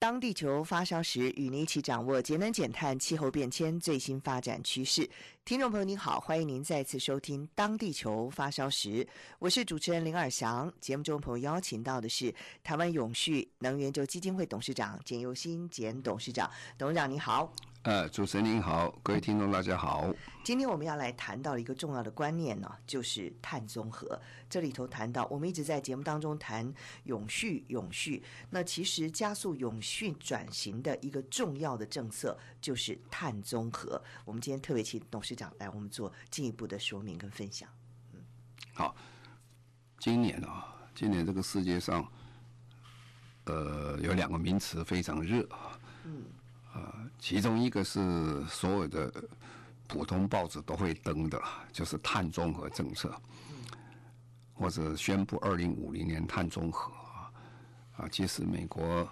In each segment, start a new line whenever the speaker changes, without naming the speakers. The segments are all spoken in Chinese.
当地球发烧时，与您一起掌握节能减碳、气候变迁最新发展趋势。听众朋友您好，欢迎您再次收听《当地球发烧时》，我是主持人林尔翔。节目中朋友邀请到的是台湾永续能源就基金会董事长简佑新简董事长，董事长您好。
呃，主持人您好，各位听众大家好。
今天我们要来谈到一个重要的观念呢，就是碳中和。这里头谈到，我们一直在节目当中谈永续，永续。那其实加速永续转型的一个重要的政策就是碳中和。我们今天特别请董事长来我们做进一步的说明跟分享。嗯，
好。今年啊，今年这个世界上，呃，有两个名词非常热啊。嗯。呃，其中一个是所有的普通报纸都会登的，就是碳中和政策，或者宣布二零五零年碳中和啊。啊，其实美国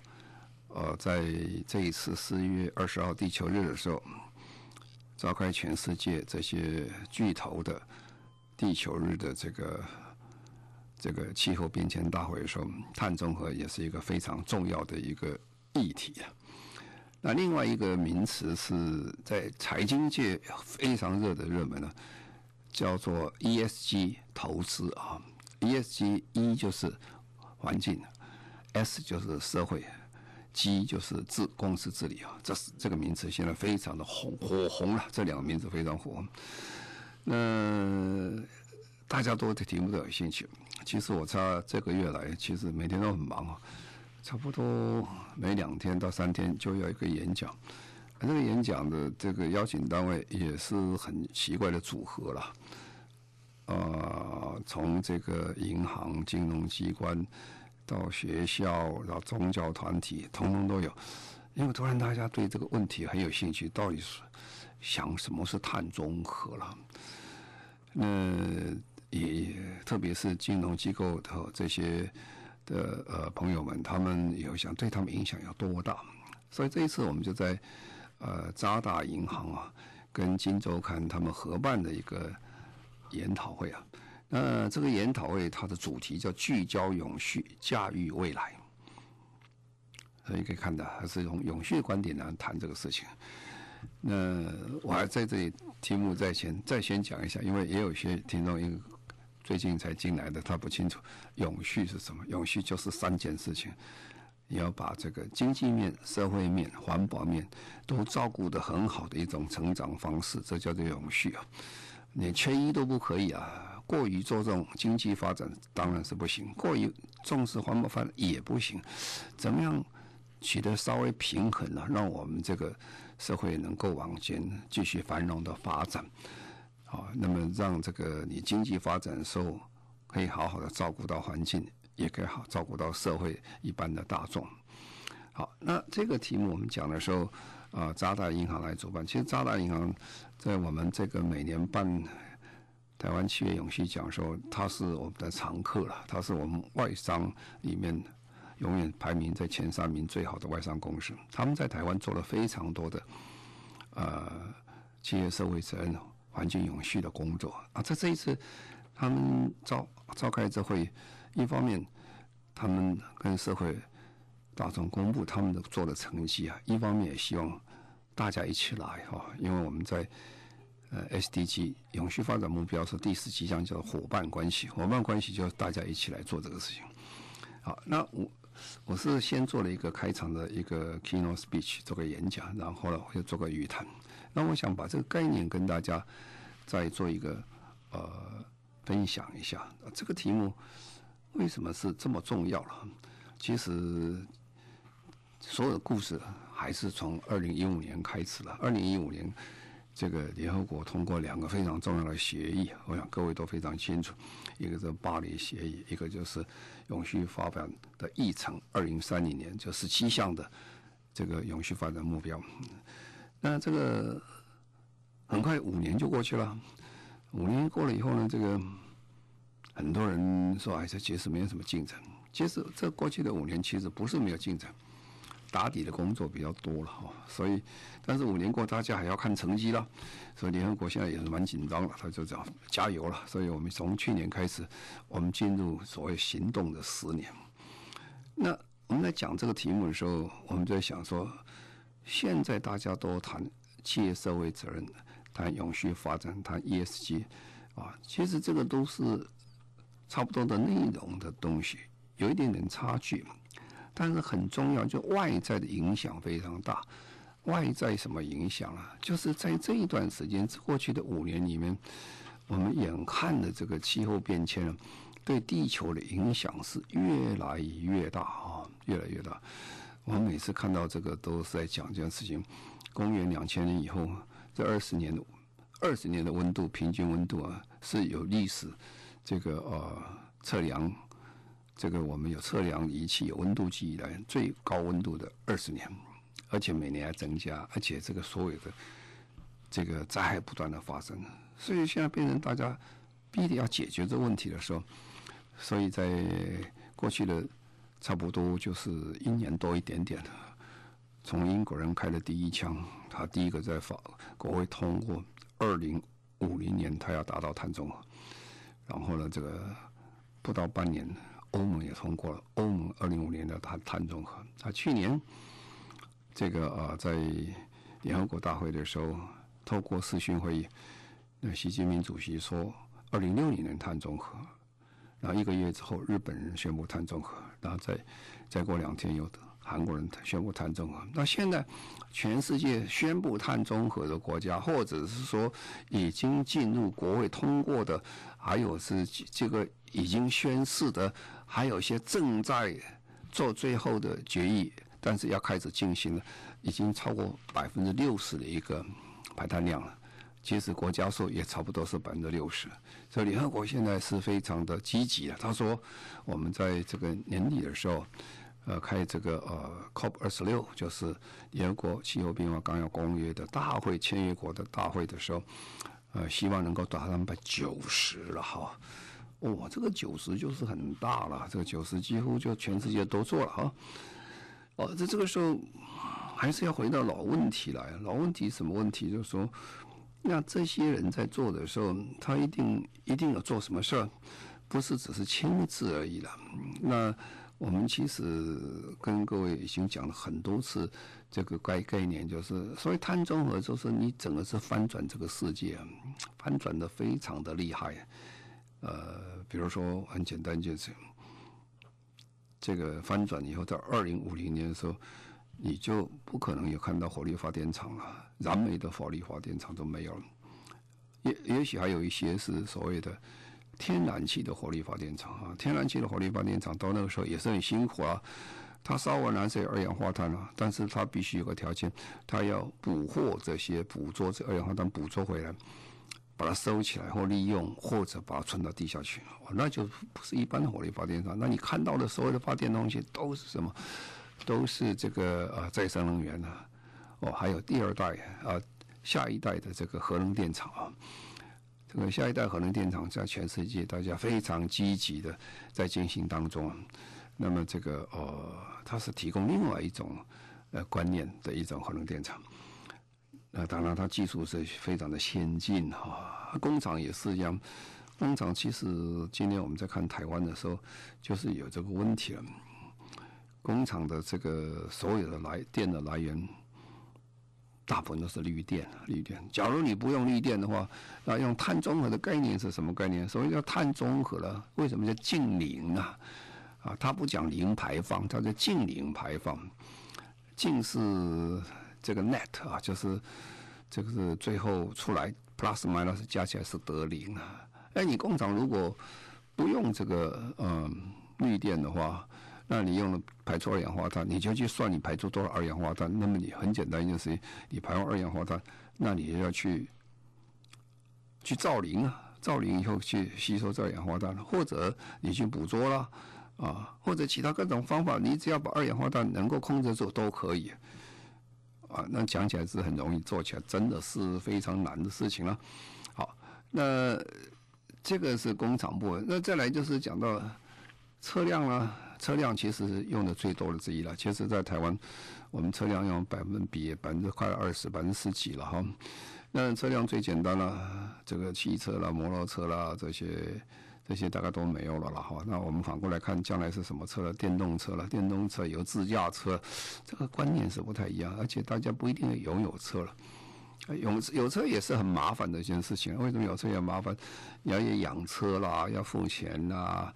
呃在这一次四月二十号地球日的时候，召开全世界这些巨头的地球日的这个这个气候变迁大会的时候，碳中和也是一个非常重要的一个议题啊。那另外一个名词是在财经界非常热的热门呢，叫做 ESG 投资啊。ESG E 就是环境，S 就是社会，G 就是治公司治理啊。这是这个名词现在非常的红火红了，这两个名字非常火。那大家都对题目都有兴趣。其实我差这个月来，其实每天都很忙啊。差不多每两天到三天就要一个演讲，这个演讲的这个邀请单位也是很奇怪的组合了，呃，从这个银行、金融机关到学校，到宗教团体，通通都有。因为突然大家对这个问题很有兴趣，到底是想什么是碳中和了？那也特别是金融机构的这些。的呃朋友们，他们有想对他们影响有多大？所以这一次我们就在呃渣打银行啊，跟金周刊他们合办的一个研讨会啊。那这个研讨会它的主题叫聚焦永续，驾驭未来。所以可以看到，还是从永续观点来谈这个事情。那我还在这里题目在前再先讲一下，因为也有些听众一个。最近才进来的，他不清楚永续是什么。永续就是三件事情，你要把这个经济面、社会面、环保面都照顾得很好的一种成长方式，这叫做永续啊。你缺一都不可以啊，过于注重经济发展当然是不行，过于重视环保发展也不行。怎么样取得稍微平衡呢？让我们这个社会能够往前继续繁荣的发展。好，那么让这个你经济发展的时候，可以好好的照顾到环境，也可以好照顾到社会一般的大众。好，那这个题目我们讲的时候，啊，渣打银行来主办。其实渣打银行在我们这个每年办台湾企业永续奖的时候，它是我们的常客了，它是我们外商里面永远排名在前三名最好的外商公司。他们在台湾做了非常多的呃企业社会责任。环境永续的工作啊，在这一次他们召召开这会，一方面他们跟社会大众公布他们的做的成绩啊，一方面也希望大家一起来哈，因为我们在呃 SDG 永续发展目标是第四期，叫伙伴关系，伙伴关系就是大家一起来做这个事情。好，那我我是先做了一个开场的一个 keynote speech 做个演讲，然后呢我就做个语谈。那我想把这个概念跟大家再做一个呃分享一下。这个题目为什么是这么重要了？其实所有的故事还是从二零一五年开始了。二零一五年，这个联合国通过两个非常重要的协议，我想各位都非常清楚，一个是巴黎协议，一个就是永续发展的议程，二零三零年就十七项的这个永续发展目标。那这个很快五年就过去了，五年过了以后呢，这个很多人说哎，这其实没有什么进展。其实这过去的五年其实不是没有进展。打底的工作比较多了哈，所以，但是五年过，大家还要看成绩了，所以联合国现在也是蛮紧张了，他就讲加油了。所以我们从去年开始，我们进入所谓行动的十年。那我们在讲这个题目的时候，我们就在想说，现在大家都谈企业社会责任，谈永续发展，谈 ESG 啊，其实这个都是差不多的内容的东西，有一点点差距。但是很重要，就外在的影响非常大。外在什么影响啊？就是在这一段时间，过去的五年里面，我们眼看的这个气候变迁，对地球的影响是越来越大啊，越来越大。我们每次看到这个，都是在讲这件事情。公元两千年以后，这二十年的二十年的温度平均温度啊，是有历史这个呃测量。这个我们有测量仪器，有温度计以来最高温度的二十年，而且每年还增加，而且这个所有的这个灾害不断的发生，所以现在变成大家必须要解决这问题的时候，所以在过去的差不多就是一年多一点点了，从英国人开了第一枪，他第一个在法国会通过二零五零年他要达到碳中和，然后呢，这个不到半年。欧盟也通过了，欧盟二零五年的碳碳中和。他去年这个啊，在联合国大会的时候，透过视讯会议，那习近平主席说二零六零年碳中和，然后一个月之后，日本人宣布碳中和，然后再再过两天，有韩国人宣布碳中和。那现在全世界宣布碳中和的国家，或者是说已经进入国会通过的，还有是这个已经宣誓的。还有一些正在做最后的决议，但是要开始进行了，已经超过百分之六十的一个排碳量了。其实国家数也差不多是百分之六十，所以联合国现在是非常的积极的。他说，我们在这个年底的时候，呃，开这个呃 COP 二十六，就是联合国气候变化纲要公约的大会签约国的大会的时候，呃，希望能够达到百分之九十了哈。哦，这个九十就是很大了，这个九十几乎就全世界都做了哈。哦，在这个时候还是要回到老问题来，老问题什么问题？就是说，那这些人在做的时候，他一定一定要做什么事儿，不是只是签字而已了。那我们其实跟各位已经讲了很多次，这个概概念就是，所谓碳中和，就是你整个是翻转这个世界，翻转的非常的厉害。呃，比如说很简单，就是这个翻转以后，在二零五零年的时候，你就不可能有看到火力发电厂了，燃煤的火力发电厂都没有了。也也许还有一些是所谓的天然气的火力发电厂啊，天然气的火力发电厂到那个时候也是很辛苦啊，它烧完燃是有二氧化碳啊，但是它必须有个条件，它要捕获这些捕捉这二氧化碳捕捉回来。把它收起来或利用，或者把它存到地下去，那就不是一般的火力发电厂。那你看到的所有的发电东西都是什么？都是这个呃再生能源啊，哦，还有第二代啊，下一代的这个核能电厂啊。这个下一代核能电厂在全世界大家非常积极的在进行当中啊。那么这个呃，它是提供另外一种呃观念的一种核能电厂。那当然，它技术是非常的先进哈，工厂也是一样。工厂其实今天我们在看台湾的时候，就是有这个问题了。工厂的这个所有的来电的来源，大部分都是绿电，绿电。假如你不用绿电的话，那用碳中和的概念是什么概念？所谓叫碳中和了，为什么叫净零啊？啊，它不讲零排放，它叫净零排放。净是。这个 net 啊，就是这个是最后出来 plus minus 加起来是得零啊。哎，你工厂如果不用这个嗯绿电的话，那你用了排出二氧化碳，你就去算你排出多少二氧化碳。那么你很简单一件事情，你排完二氧化碳，那你就要去去造林啊，造林以后去吸收这二氧化碳，或者你去捕捉啦，啊，或者其他各种方法，你只要把二氧化碳能够控制住都可以。啊，那讲起来是很容易，做起来真的是非常难的事情了。好，那这个是工厂部分，那再来就是讲到车辆啦，车辆其实用的最多的之一了。其实，在台湾，我们车辆用百分比百分之快二十，百分之十几了哈。那车辆最简单了，这个汽车啦、摩托车啦这些。这些大概都没有了了哈，那我们反过来看，将来是什么车了？电动车了，电动车有自驾车，这个观念是不太一样，而且大家不一定要拥有车了，有有车也是很麻烦的一件事情。为什么有车也麻烦？你要养车啦，要付钱啦，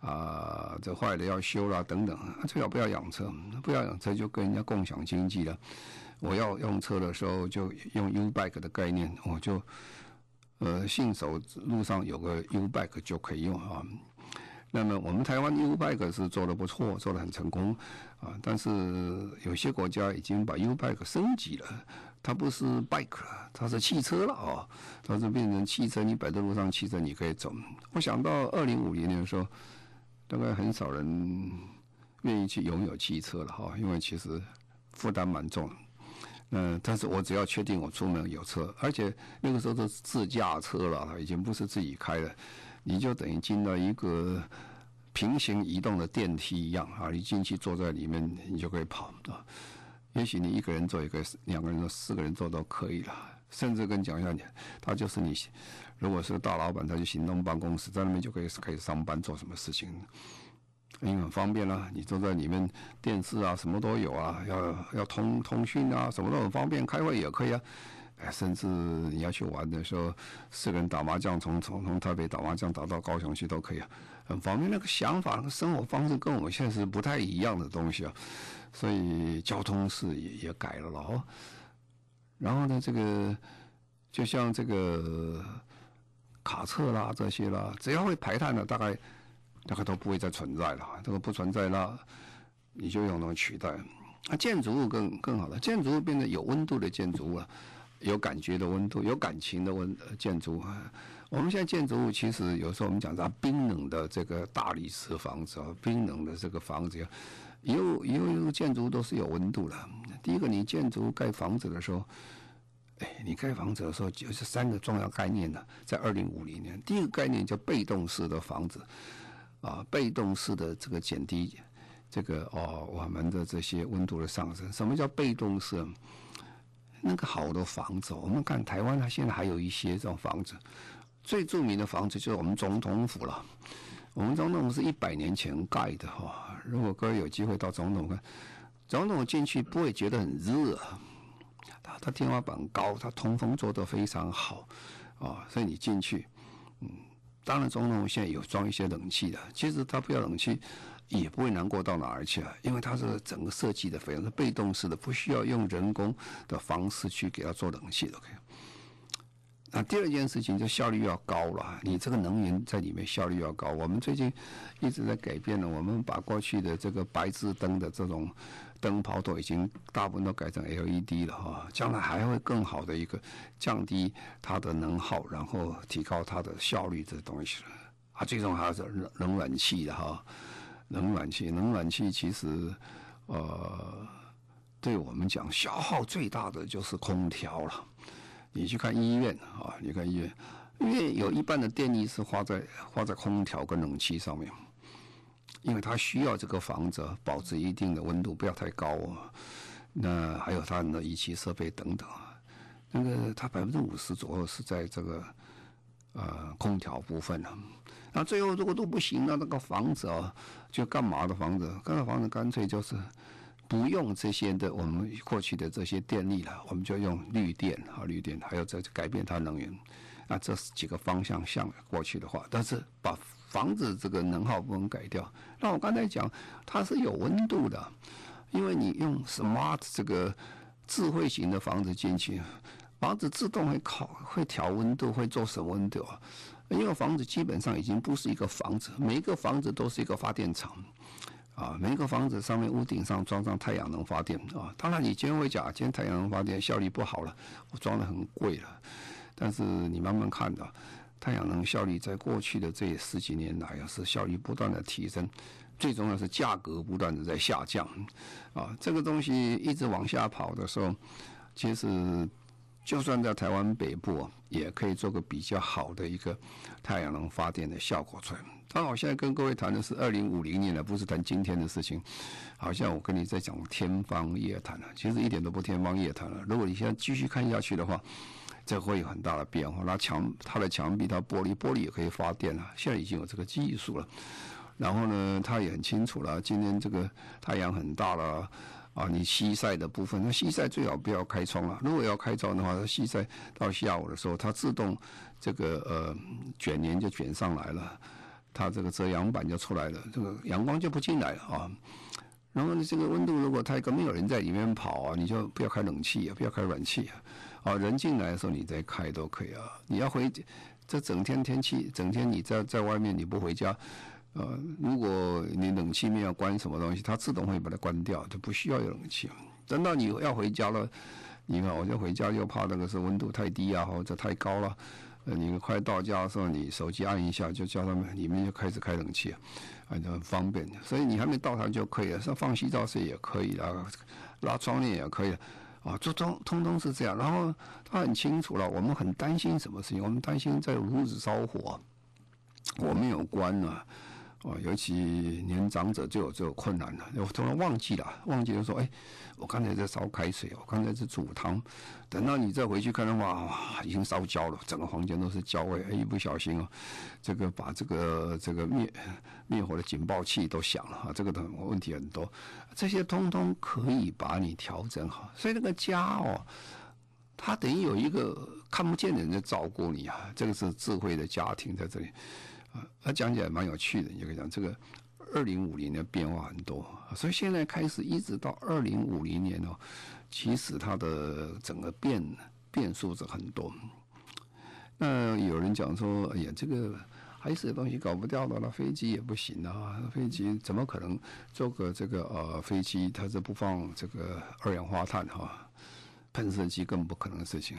啊，这坏了要修啦等等。最好不要养车，不要养车就跟人家共享经济了。我要用车的时候就用 U bike 的概念，我就。呃，信手路上有个 U bike 就可以用啊。那么我们台湾 U bike 是做的不错，做的很成功啊。但是有些国家已经把 U bike 升级了，它不是 bike 了，它是汽车了啊。它是变成汽车，你摆在路上，汽车你可以走。我想到二零五零年的时候，大概很少人愿意去拥有汽车了哈，因为其实负担蛮重。嗯，但是我只要确定我出门有车，而且那个时候都是自驾车了，已经不是自己开了，你就等于进到一个平行移动的电梯一样啊，你进去坐在里面，你就可以跑啊。也许你一个人坐，一个两个人坐，四个人坐都可以了。甚至跟讲一下，你他就是你，如果是大老板，他就行动办公室，在那边就可以可以上班做什么事情。因为很方便啦，你坐在里面，电视啊什么都有啊，要要通通讯啊，什么都很方便，开会也可以啊。哎，甚至你要去玩的时候，四个人打麻将，从从从台北打麻将打到高雄去都可以啊，很方便。那个想法、那个生活方式跟我们现在是不太一样的东西啊，所以交通是也也改了了哦。然后呢，这个就像这个卡车啦这些啦，只要会排碳的，大概。大概都不会再存在了，这个不存在了，你就用那个取代。那建筑物更更好了，建筑物变得有温度的建筑物了，有感觉的温度，有感情的温建筑物。我们现在建筑物其实有时候我们讲它冰冷的这个大理石房子啊，冰冷的这个房子，以后以后建筑都是有温度的。第一个，你建筑盖房子的时候，哎，你盖房子的时候就是三个重要概念呢，在二零五零年，第一个概念叫被动式的房子。啊，被动式的这个减低，这个哦，我们的这些温度的上升。什么叫被动式？那个好的房子，我们看台湾，它现在还有一些这种房子。最著名的房子就是我们总统府了。我们总统府是一百年前盖的哈。如果各位有机会到总统看，总统进去不会觉得很热，它天花板高，它通风做得非常好啊，所以你进去，嗯。当然，总统现在有装一些冷气的。其实它不要冷气，也不会难过到哪儿去啊，因为它是整个设计的非常是被动式的，不需要用人工的方式去给它做冷气的。OK。那第二件事情就效率要高了，你这个能源在里面效率要高。我们最近一直在改变了，我们把过去的这个白炽灯的这种。灯泡都已经大部分都改成 LED 了哈，将来还会更好的一个降低它的能耗，然后提高它的效率这东西了啊。最终还是冷冷暖气的哈，冷暖气，冷暖气其实呃，对我们讲消耗最大的就是空调了。你去看医院啊，你看医院，因为有一半的电力是花在花在空调跟冷气上面。因为它需要这个房子保持一定的温度，不要太高啊。那还有它的仪器设备等等啊。那个它百分之五十左右是在这个呃空调部分啊。那最后如果都不行了，那个房子啊，就干嘛的房子？干嘛房子干脆就是不用这些的我们过去的这些电力了，我们就用绿电啊，绿电还有这改变它能源。那这几个方向向过去的话，但是把。房子这个能耗不能改掉。那我刚才讲，它是有温度的，因为你用 smart 这个智慧型的房子进去，房子自动会考会调温度，会做什么温度啊？因为房子基本上已经不是一个房子，每一个房子都是一个发电厂啊，每一个房子上面屋顶上装上太阳能发电啊。当然，你今天会讲，今天太阳能发电效率不好了，我装的很贵了。但是你慢慢看的，太阳能效率在过去的这十几年来啊，是效率不断的提升，最重要是价格不断的在下降，啊，这个东西一直往下跑的时候，其实就算在台湾北部啊也可以做个比较好的一个太阳能发电的效果出来。当然，我现在跟各位谈的是二零五零年了，不是谈今天的事情。好像我跟你在讲天方夜谭了，其实一点都不天方夜谭了。如果你现在继续看下去的话，这会有很大的变化。那墙，它的墙壁，它玻璃，玻璃也可以发电了。现在已经有这个技术了。然后呢，它也很清楚了，今天这个太阳很大了啊，你西晒的部分，那西晒最好不要开窗了。如果要开窗的话，它西晒到下午的时候，它自动这个呃卷帘就卷上来了。它这个遮阳板就出来了，这个阳光就不进来了啊。然后呢，这个温度如果太高，没有人在里面跑啊，你就不要开冷气啊，不要开暖气啊。啊，人进来的时候你再开都可以啊。你要回这整天天气，整天你在在外面你不回家，呃，如果你冷气没有关什么东西，它自动会把它关掉，就不需要有冷气。等到你要回家了，你看我就回家又怕那个是温度太低啊，或者太高了。呃，你快到家的时候，你手机按一下，就叫他们里面就开始开冷气，啊，就很方便。所以你还没到它就可以了，像放洗澡水也可以啊，拉窗帘也可以，啊，这通通通是这样。然后他很清楚了，我们很担心什么事情？我们担心在炉子烧火，我没有关啊。哦，尤其年长者就有这个困难了。我突然忘记了，忘记了说，哎，我刚才在烧开水，我刚才在煮汤。等到你再回去看的话，已经烧焦了，整个房间都是焦味。一不小心哦，这个把这个这个灭灭火的警报器都响了啊，这个的问题很多。这些通通可以把你调整好。所以那个家哦，它等于有一个看不见的人在照顾你啊。这个是智慧的家庭在这里。啊，他讲起来蛮有趣的，你可以讲这个二零五零年变化很多，所以现在开始一直到二零五零年哦，其实它的整个变变数是很多。那有人讲说，哎呀，这个还是东西搞不掉的，那飞机也不行啊，飞机怎么可能做个这个呃飞机，它是不放这个二氧化碳哈，喷射机更不可能的事情。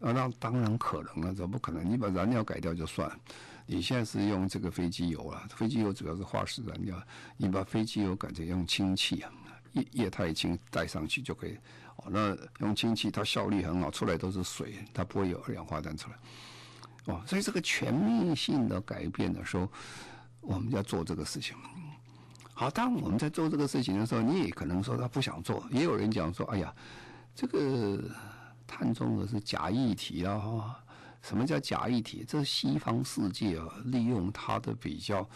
啊，那当然可能了，怎么不可能？你把燃料改掉就算。你现在是用这个飞机油啊，飞机油主要是化石燃料，你把飞机油改成用氢气啊，液液态氢带上去就可以。哦，那用氢气它效率很好，出来都是水，它不会有二氧化碳出来。哦，所以这个全面性的改变的时候，我们要做这个事情。好，当我们在做这个事情的时候，你也可能说他不想做，也有人讲说，哎呀，这个。碳中和是假议题啊！什么叫假议题？这是西方世界啊，利用它的比较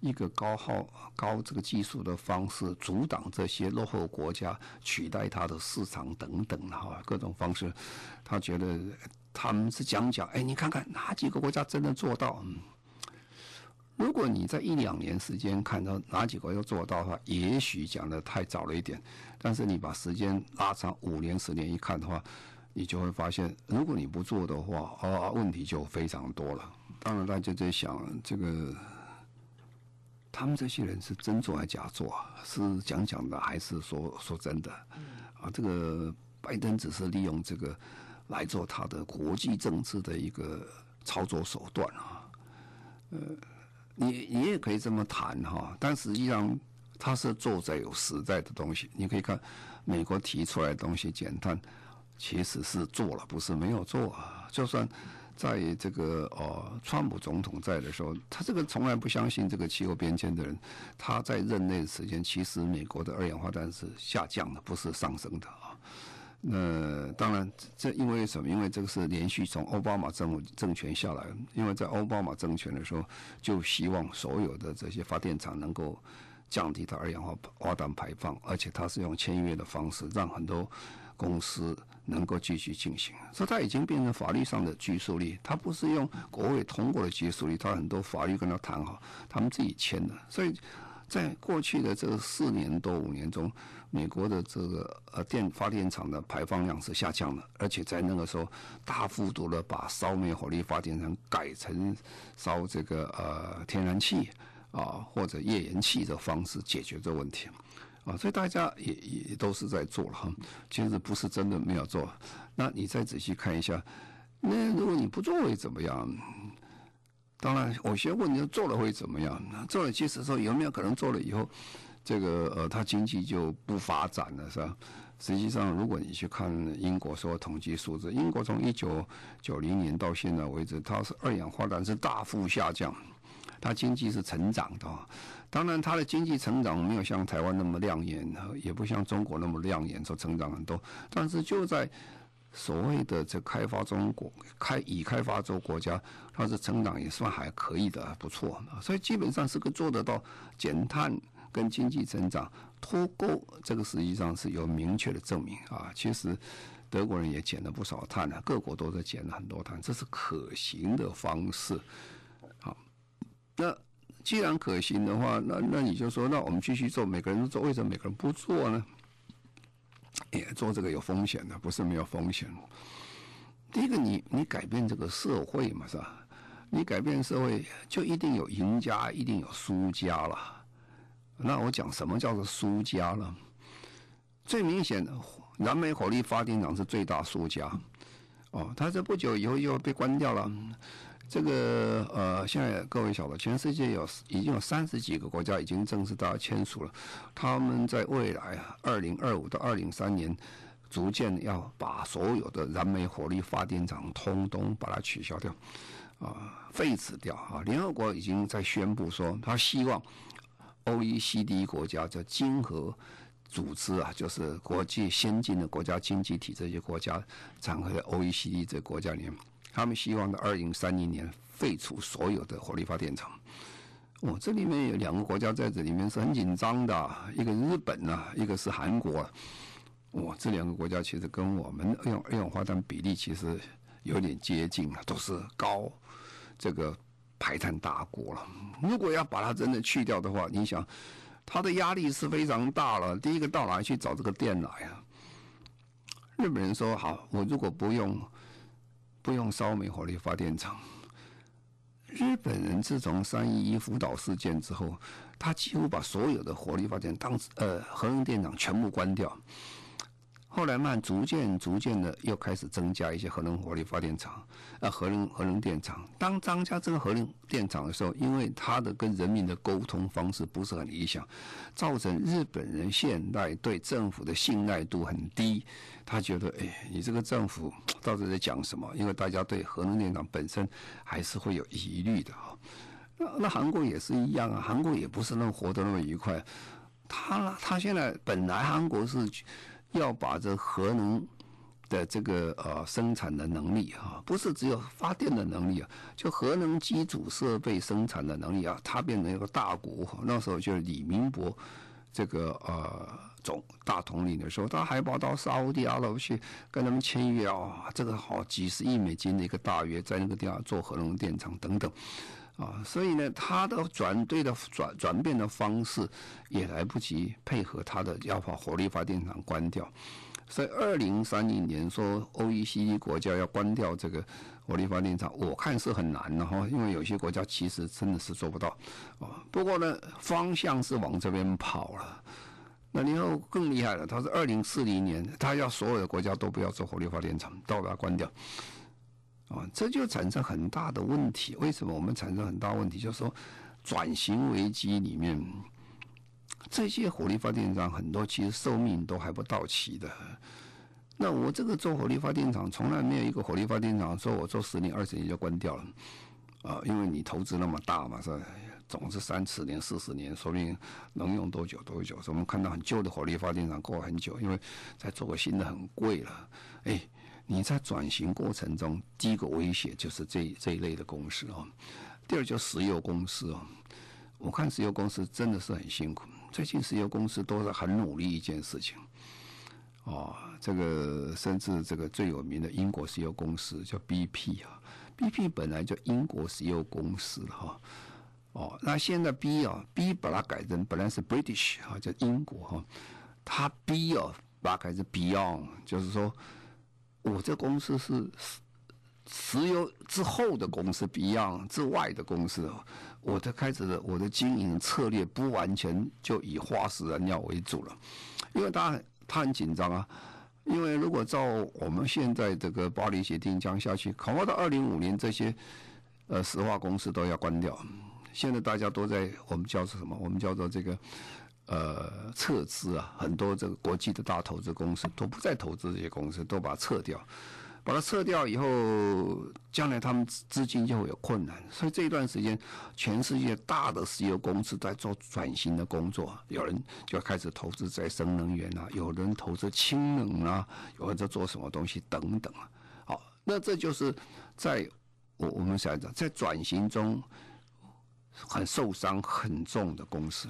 一个高耗高这个技术的方式，阻挡这些落后国家取代它的市场等等哈，各种方式，他觉得他们是讲讲，哎，你看看哪几个国家真的做到？嗯，如果你在一两年时间看到哪几个要做到的话，也许讲的太早了一点，但是你把时间拉长五年、十年一看的话。你就会发现，如果你不做的话，啊，问题就非常多了。当然，大家在想，这个他们这些人是真做还是假做啊？是讲讲的，还是说说真的？啊，这个拜登只是利用这个来做他的国际政治的一个操作手段啊。呃，你你也可以这么谈哈，但实际上他是做在有实在的东西。你可以看美国提出来的东西，减碳。其实是做了，不是没有做啊。就算在这个哦，川普总统在的时候，他这个从来不相信这个气候变迁的人，他在任内的时间，其实美国的二氧化碳是下降的，不是上升的啊。那当然，这因为什么？因为这个是连续从奥巴马政府政权下来，因为在奥巴马政权的时候，就希望所有的这些发电厂能够降低它二氧化碳排放，而且它是用签约的方式，让很多公司。能够继续进行，所以它已经变成法律上的拘束力。它不是用国会通过的拘束力，它很多法律跟他谈好，他们自己签的。所以在过去的这四年多五年中，美国的这个呃电发电厂的排放量是下降的，而且在那个时候大幅度的把烧煤火力发电厂改成烧这个呃天然气啊或者页岩气的方式解决这问题。啊，所以大家也也都是在做了哈。其实不是真的没有做，那你再仔细看一下，那如果你不做会怎么样？当然，我先问你，做了会怎么样？做了，其实说有没有可能做了以后，这个呃，它经济就不发展了，是吧？实际上，如果你去看英国所有统计数字，英国从一九九零年到现在为止，它是二氧化碳是大幅下降，它经济是成长的。当然，它的经济成长没有像台湾那么亮眼，也不像中国那么亮眼，说成长很多。但是就在所谓的这开发中国开已开发中国家，它是成长也算还可以的，不错。所以基本上是个做得到减碳跟经济成长脱钩，这个实际上是有明确的证明啊。其实德国人也减了不少碳了，各国都在减了很多碳，这是可行的方式。那既然可行的话，那那你就说，那我们继续做，每个人都做，为什么每个人不做呢？也做这个有风险的，不是没有风险。第一个你，你改变这个社会嘛，是吧？你改变社会，就一定有赢家，一定有输家了。那我讲什么叫做输家呢？最明显的，燃煤火力发电厂是最大输家。哦，它这不久以后又被关掉了。这个呃，现在各位晓得，全世界有已经有三十几个国家已经正式大家签署了，他们在未来啊，二零二五到二零三年，逐渐要把所有的燃煤火力发电厂通通把它取消掉，啊，废止掉啊。联合国已经在宣布说，他希望 OECD 国家叫经合组织啊，就是国际先进的国家经济体这些国家，整合在 OECD 这国家里面。他们希望在二零三零年废除所有的火力发电厂。哦，这里面有两个国家在这里面是很紧张的，一个日本啊，一个是韩国啊。哦，这两个国家其实跟我们用二氧化碳比例其实有点接近了，都是高这个排碳大国了。如果要把它真的去掉的话，你想，它的压力是非常大了。第一个到哪里去找这个电来啊？日本人说好，我如果不用。不用烧煤火力发电厂。日本人自从三一一福岛事件之后，他几乎把所有的火力发电当呃核能电厂全部关掉。后来慢逐渐逐渐的又开始增加一些核能火力发电厂，啊核能核能电厂。当张家这个核能电厂的时候，因为他的跟人民的沟通方式不是很理想，造成日本人现代对政府的信赖度很低。他觉得，哎，你这个政府到底在讲什么？因为大家对核能电厂本身还是会有疑虑的啊。那那韩国也是一样啊，韩国也不是那么活得那么愉快。他他现在本来韩国是。要把这核能的这个呃生产的能力啊，不是只有发电的能力啊，就核能基础设备生产的能力啊，它变成一个大国。那时候就是李明博这个呃总大统领的时候，他还跑到沙乌地阿拉伯去跟他们签约啊，这个好几十亿美金的一个大约，在那个地方做核能电厂等等。啊，所以呢，他的转对的转转变的方式也来不及配合他的，要把火力发电厂关掉。所以，二零三零年说 OECD 国家要关掉这个火力发电厂，我看是很难的哈，因为有些国家其实真的是做不到。啊，不过呢，方向是往这边跑了。那然后更厉害了，他是二零四零年，他要所有的国家都不要做火力发电厂，都把它关掉。啊，这就产生很大的问题。为什么我们产生很大问题？就是说，转型危机里面，这些火力发电厂很多其实寿命都还不到期的。那我这个做火力发电厂，从来没有一个火力发电厂说我做十年、二十年就关掉了。啊，因为你投资那么大嘛，是吧？总是三十年、四十年，说不定能用多久多久。所以我们看到很旧的火力发电厂过很久，因为再做个新的很贵了。哎。你在转型过程中，第一个威胁就是这这一类的公司哦。第二就石油公司哦，我看石油公司真的是很辛苦。最近石油公司都是很努力一件事情，哦，这个甚至这个最有名的英国石油公司叫 BP 啊，BP 本来叫英国石油公司哈，哦，那现在 B 啊 B 把它改成本来是 British 啊，叫英国哈，它 B 啊把它改成 Beyond，就是说。我这公司是石油之后的公司，Beyond 之外的公司，我的开始的我的经营策略不完全就以化石燃料为主了，因为他他很紧张啊，因为如果照我们现在这个巴黎协定讲下去，恐怕到二零五年这些呃石化公司都要关掉。现在大家都在我们叫做什么？我们叫做这个呃撤资啊，很多这个国际的大投资公司都不再投资这些公司，都把它撤掉。把它撤掉以后，将来他们资金就会有困难，所以这一段时间，全世界大的石油公司在做转型的工作，有人就开始投资再生能源啊，有人投资氢能啊，有人在做什么东西等等啊。好，那这就是在我我们想讲，在转型中很受伤很重的公司。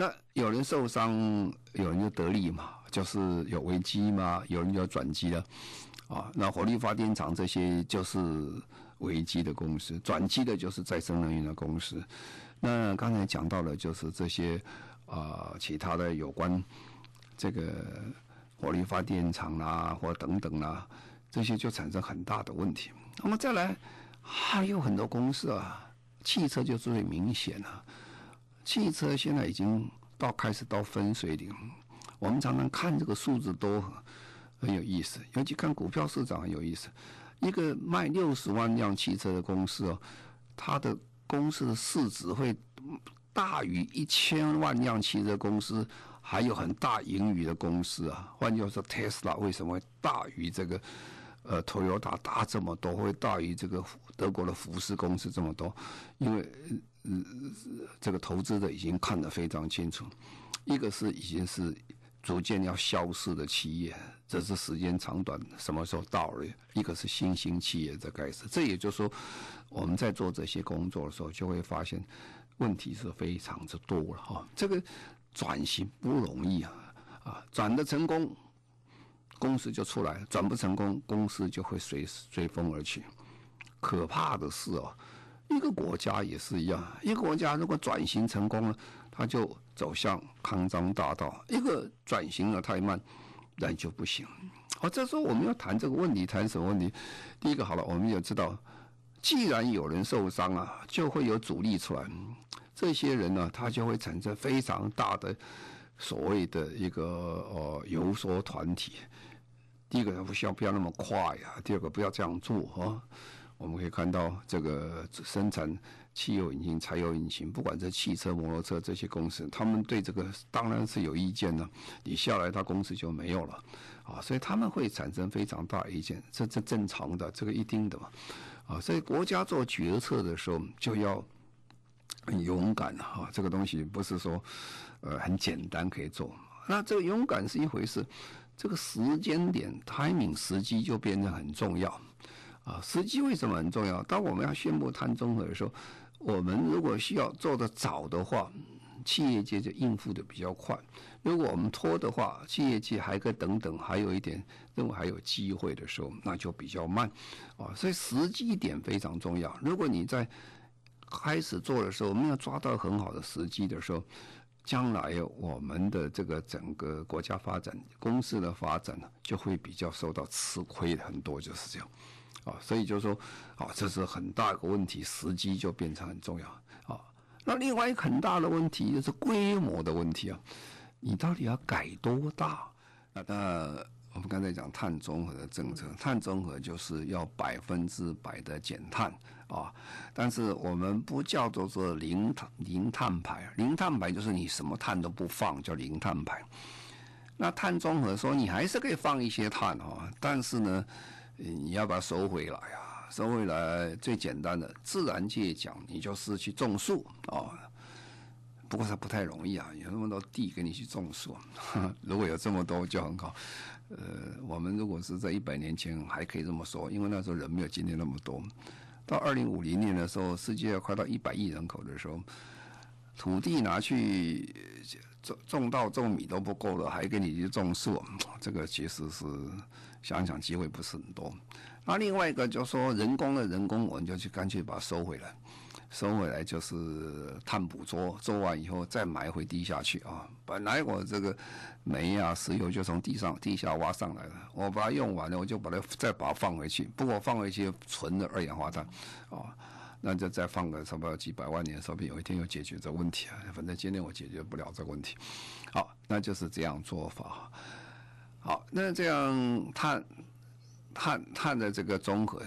那有人受伤，有人就得利嘛。就是有危机嘛，有人就要转机了，啊，那火力发电厂这些就是危机的公司，转机的就是再生能源的公司。那刚才讲到了，就是这些啊、其他的有关这个火力发电厂啦，或等等啦，这些就产生很大的问题。那么再来还有很多公司啊，汽车就最明显了，汽车现在已经到开始到分水岭。我们常常看这个数字都很有意思，尤其看股票市场很有意思。一个卖六十万辆汽车的公司哦，它的公司的市值会大于一千万辆汽车公司，还有很大盈余的公司啊。换句话说，Tesla 为什么会大于这个呃 Toyota 大这么多，会大于这个德国的福斯公司这么多？因为呃这个投资者已经看得非常清楚，一个是已经是。逐渐要消失的企业，只是时间长短什么时候到了？一个是新兴企业在开始，这也就是说，我们在做这些工作的时候，就会发现问题是非常之多了哈。这个转型不容易啊，啊，转的成功，公司就出来；转不成功，公司就会随随风而去。可怕的是哦，一个国家也是一样，一个国家如果转型成功了。他就走向康庄大道，一个转型的太慢，那就不行。好，这时候我们要谈这个问题，谈什么问题？第一个，好了，我们也知道，既然有人受伤啊，就会有阻力出来。这些人呢，他就会产生非常大的所谓的一个呃游说团体。第一个，不需要不要那么快呀；第二个，不要这样做啊。我们可以看到这个生产。汽油引擎、柴油引擎，不管是汽车、摩托车这些公司，他们对这个当然是有意见的。你下来，他公司就没有了，啊，所以他们会产生非常大意见，这这正常的，这个一定的嘛，啊，所以国家做决策的时候就要很勇敢啊，这个东西不是说呃很简单可以做。那这个勇敢是一回事，这个时间点 timing 时机就变得很重要。啊，时机为什么很重要？当我们要宣布碳中和的时候，我们如果需要做得早的话，企业界就应付得比较快；如果我们拖的话，企业界还可等等，还有一点认为还有机会的时候，那就比较慢。啊，所以时机一点非常重要。如果你在开始做的时候没有抓到很好的时机的时候，将来我们的这个整个国家发展、公司的发展呢，就会比较受到吃亏很多，就是这样。啊，所以就是说，啊，这是很大一个问题，时机就变成很重要。啊，那另外一个很大的问题就是规模的问题啊，你到底要改多大？那那我们刚才讲碳中和的政策，碳中和就是要百分之百的减碳啊，但是我们不叫做做零碳零碳排，零碳排就是你什么碳都不放，叫零碳排。那碳中和说你还是可以放一些碳啊，但是呢，你要把它收回来啊，收回来最简单的，自然界讲，你就是去种树啊。不过它不太容易啊，有那么多地给你去种树，如果有这么多就很好。呃，我们如果是在一百年前还可以这么说，因为那时候人没有今天那么多。到二零五零年的时候，世界快到一百亿人口的时候，土地拿去种种稻种米都不够了，还给你去种树，这个其实是。想想机会不是很多，那另外一个就说人工的人工，我们就去干脆把它收回来，收回来就是碳捕捉，做完以后再埋回地下去啊。本来我这个煤啊、石油就从地上、地下挖上来了，我把它用完了，我就把它再把它放回去。不过放回去存的二氧化碳，啊，那就再放个差不多几百万年，说不定有一天又解决这个问题啊。反正今天我解决不了这个问题，好，那就是这样做法。好，那这样碳、碳、碳的这个综合，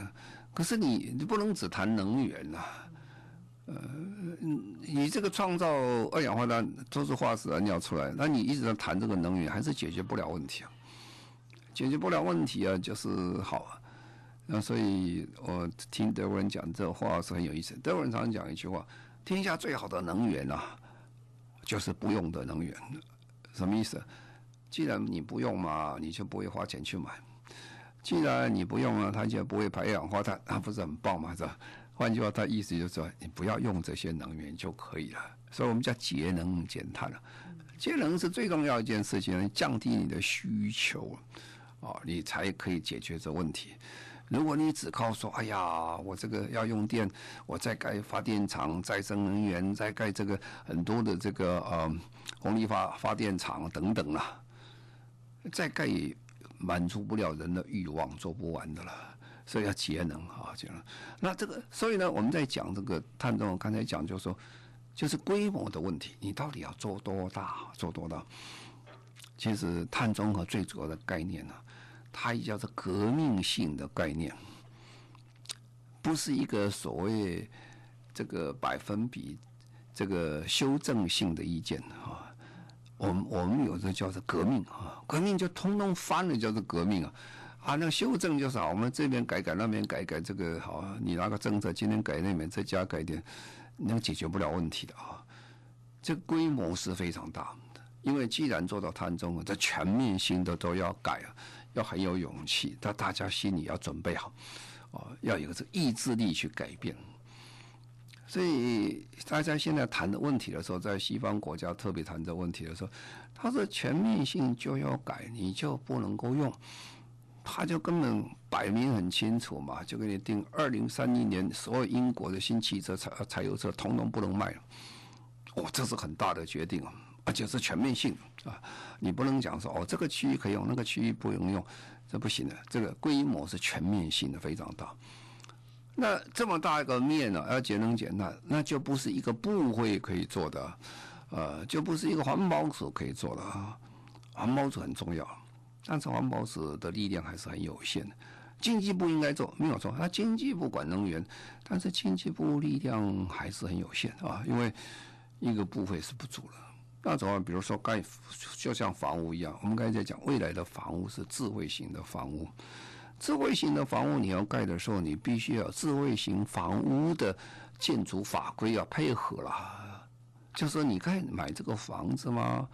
可是你你不能只谈能源呐、啊。呃，你这个创造二氧化碳都是化石燃料出来，那你一直在谈这个能源，还是解决不了问题啊？解决不了问题啊，就是好啊。那所以我听德国人讲这话是很有意思。德国人常常讲一句话：天下最好的能源啊，就是不用的能源。什么意思？既然你不用嘛，你就不会花钱去买。既然你不用了，它就不会排二氧化碳，那不是很棒吗？是吧？换句话，他意思就是说，你不要用这些能源就可以了。所以我们叫节能减碳了。节能是最重要一件事情，降低你的需求，啊，你才可以解决这问题。如果你只靠说，哎呀，我这个要用电，我再盖发电厂、再生能源、再盖这个很多的这个呃风力发发电厂等等啊，再盖也满足不了人的欲望，做不完的了。所以要节能啊，节能。那这个，所以呢，我们在讲这个碳中，刚才讲就是说，就是规模的问题，你到底要做多大，做多大？其实碳中和最主要的概念呢，它也叫做革命性的概念，不是一个所谓这个百分比这个修正性的意见啊。我们我们有的叫做革命啊，革命就通通翻了，叫做革命啊。啊，那个修正就是好，我们这边改改，那边改改，这个好，你拿个政策，今天改那边再加改点，那个解决不了问题的啊。这规模是非常大，因为既然做到碳中和，这全面性的都要改啊，要很有勇气，但大家心里要准备好，啊，要有这意志力去改变。所以大家现在谈的问题的时候，在西方国家特别谈这问题的时候，他说全面性就要改，你就不能够用。他就根本摆明很清楚嘛，就给你定二零三一年，所有英国的新汽车、柴柴油车统统不能卖了。哦，这是很大的决定啊，而且是全面性啊，你不能讲说哦，这个区域可以用，那个区域不能用，这不行的。这个规模是全面性的，非常大。那这么大一个面呢，要节能减碳，那就不是一个部会可以做的，呃，就不是一个环保署可以做的啊。环保署很重要。但是环保署的力量还是很有限的，经济部应该做没有错，他经济部管能源，但是经济部力量还是很有限啊，因为一个部会是不足的。那怎么比如说盖，就像房屋一样，我们刚才在讲未来的房屋是智慧型的房屋，智慧型的房屋你要盖的时候，你必须要智慧型房屋的建筑法规要配合了，就是你该买这个房子吗？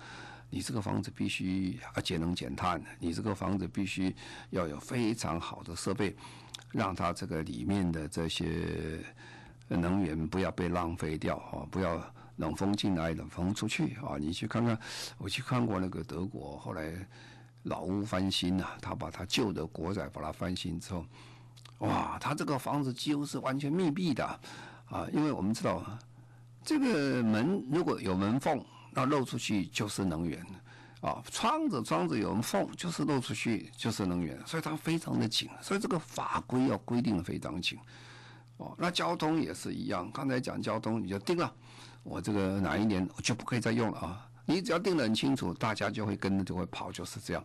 你这个房子必须啊节能减碳，你这个房子必须要有非常好的设备，让它这个里面的这些能源不要被浪费掉啊，不要冷风进来冷风出去啊。你去看看，我去看过那个德国，后来老屋翻新呐，他把他旧的国宅把它翻新之后，哇，他这个房子几乎是完全密闭的啊，因为我们知道这个门如果有门缝。那漏出去就是能源，啊，窗子窗子有缝，就是漏出去就是能源，所以它非常的紧，所以这个法规要规定的非常紧，哦，那交通也是一样，刚才讲交通，你就定了，我这个哪一年我就不可以再用了啊，你只要定得很清楚，大家就会跟着就会跑，就是这样，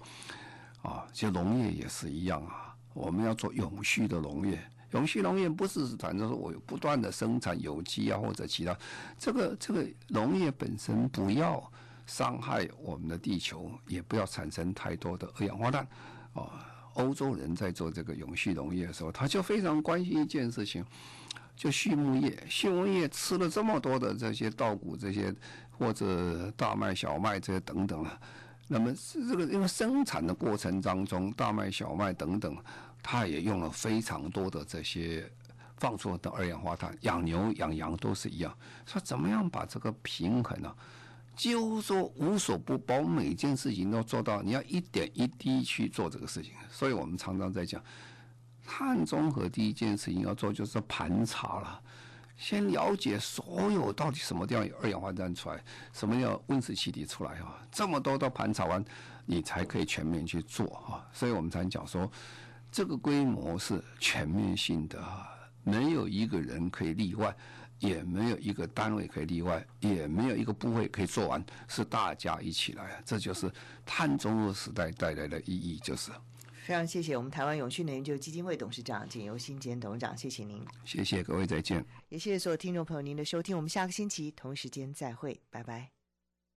啊，其实农业也是一样啊，我们要做永续的农业。永续农业不是反正说我不断的生产有机啊或者其他，这个这个农业本身不要伤害我们的地球，也不要产生太多的二氧化碳。哦，欧洲人在做这个永续农业的时候，他就非常关心一件事情，就畜牧业，畜牧业吃了这么多的这些稻谷这些或者大麦小麦这些等等啊，那么这个因为生产的过程当中，大麦小麦等等。它也用了非常多的这些放出的二氧化碳，养牛养羊都是一样。说怎么样把这个平衡呢、啊？几乎说无所不包，每件事情都做到。你要一点一滴去做这个事情。所以我们常常在讲，碳中和第一件事情要做就是盘查了，先了解所有到底什么地方有二氧化碳出来，什么叫温室气体出来啊？这么多都盘查完，你才可以全面去做哈。所以我们才讲说，这个规模是全面性的，没有一个人可以例外，也没有一个单位可以例外，也没有一个部位可以做完，是大家一起来，这就是碳中和时代带来的意义，就是。
非常谢谢我们台湾永续能源研究基金会董事长简尤新简董事长，谢谢您。
谢谢各位，再见。
也谢谢所有听众朋友您的收听，我们下个星期同时间再会，拜拜。